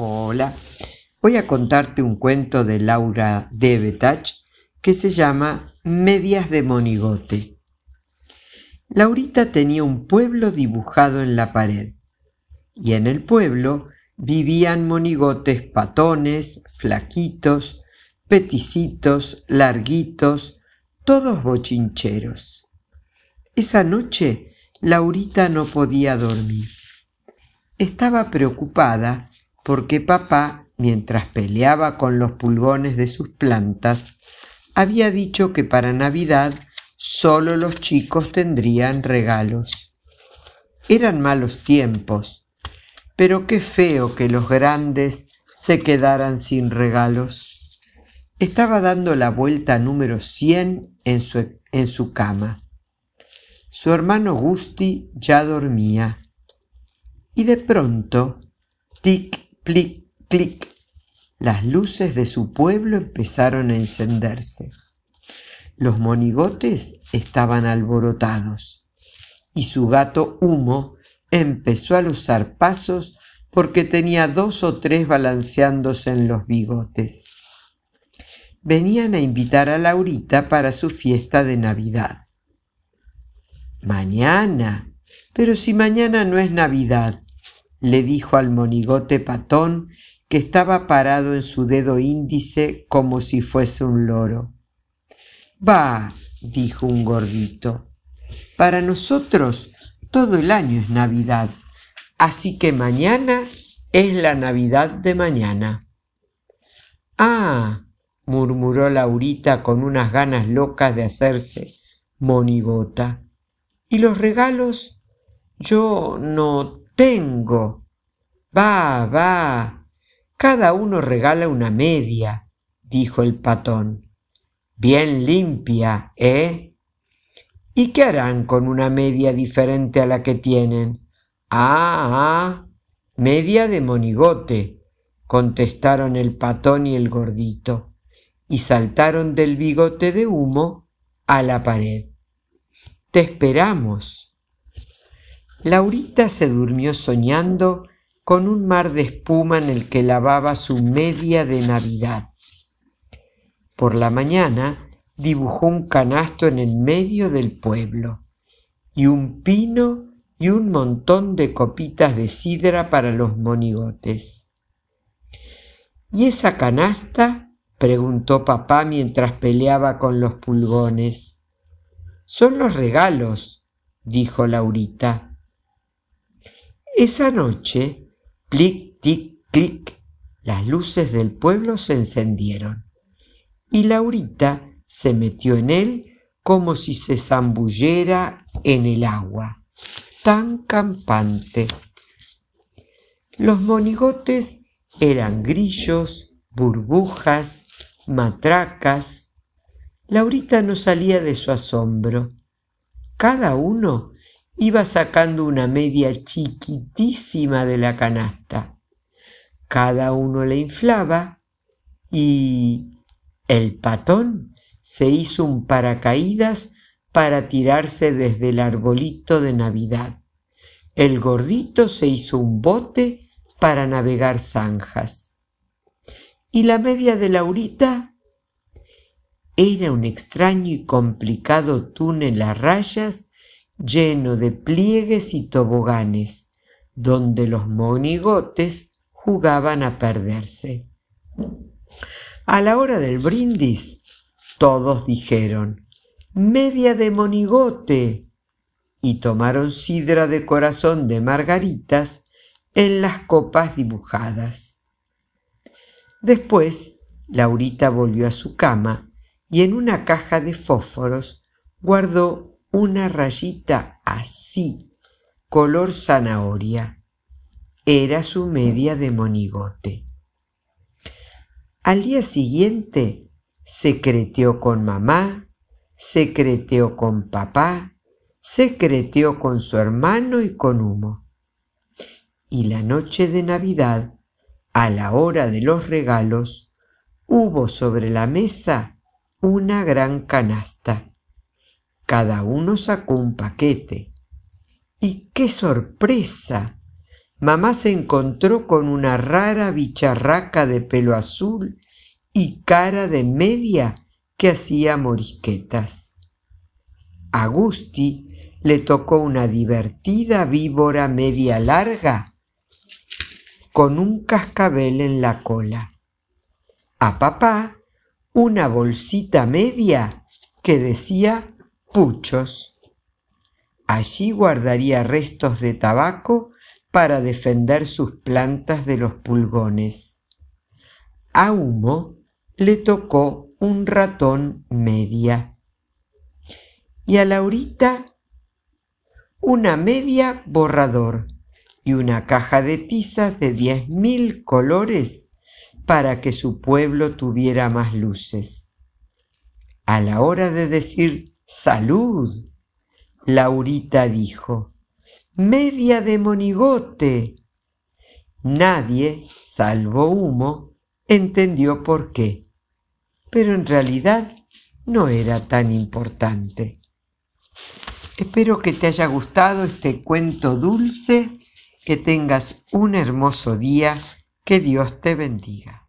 Hola, voy a contarte un cuento de Laura Debetach que se llama Medias de Monigote. Laurita tenía un pueblo dibujado en la pared y en el pueblo vivían monigotes patones, flaquitos, peticitos, larguitos, todos bochincheros. Esa noche Laurita no podía dormir. Estaba preocupada porque papá, mientras peleaba con los pulgones de sus plantas, había dicho que para Navidad solo los chicos tendrían regalos. Eran malos tiempos, pero qué feo que los grandes se quedaran sin regalos. Estaba dando la vuelta número 100 en su, en su cama. Su hermano Gusti ya dormía. Y de pronto, tic, Clic, clic. Las luces de su pueblo empezaron a encenderse. Los monigotes estaban alborotados y su gato Humo empezó a los pasos porque tenía dos o tres balanceándose en los bigotes. Venían a invitar a Laurita para su fiesta de Navidad. Mañana. Pero si mañana no es Navidad, le dijo al monigote patón que estaba parado en su dedo índice como si fuese un loro. Va, dijo un gordito, para nosotros todo el año es Navidad, así que mañana es la Navidad de mañana. Ah, murmuró Laurita con unas ganas locas de hacerse monigota. ¿Y los regalos? Yo no tengo. Va, va. Cada uno regala una media, dijo el patón. Bien limpia, ¿eh? ¿Y qué harán con una media diferente a la que tienen? Ah, ah, media de monigote, contestaron el patón y el gordito, y saltaron del bigote de humo a la pared. Te esperamos. Laurita se durmió soñando con un mar de espuma en el que lavaba su media de Navidad. Por la mañana dibujó un canasto en el medio del pueblo y un pino y un montón de copitas de sidra para los monigotes. ¿Y esa canasta? preguntó papá mientras peleaba con los pulgones. Son los regalos, dijo Laurita. Esa noche, clic, tic, clic, las luces del pueblo se encendieron y Laurita se metió en él como si se zambullera en el agua, tan campante. Los monigotes eran grillos, burbujas, matracas. Laurita no salía de su asombro. Cada uno iba sacando una media chiquitísima de la canasta. Cada uno le inflaba y el patón se hizo un paracaídas para tirarse desde el arbolito de Navidad. El gordito se hizo un bote para navegar zanjas. ¿Y la media de Laurita? Era un extraño y complicado túnel a rayas lleno de pliegues y toboganes, donde los monigotes jugaban a perderse. A la hora del brindis, todos dijeron, media de monigote, y tomaron sidra de corazón de margaritas en las copas dibujadas. Después, Laurita volvió a su cama y en una caja de fósforos guardó una rayita así, color zanahoria. Era su media de monigote. Al día siguiente secreteó con mamá, secreteó con papá, secreteó con su hermano y con humo. Y la noche de Navidad, a la hora de los regalos, hubo sobre la mesa una gran canasta cada uno sacó un paquete. ¡Y qué sorpresa! mamá se encontró con una rara bicharraca de pelo azul y cara de media que hacía morisquetas. A Gusti le tocó una divertida víbora media larga con un cascabel en la cola. A papá una bolsita media que decía puchos. Allí guardaría restos de tabaco para defender sus plantas de los pulgones. A Humo le tocó un ratón media. Y a Laurita una media borrador y una caja de tizas de diez mil colores para que su pueblo tuviera más luces. A la hora de decir salud, Laurita dijo, media de monigote. Nadie, salvo humo, entendió por qué, pero en realidad no era tan importante. Espero que te haya gustado este cuento dulce, que tengas un hermoso día, que Dios te bendiga.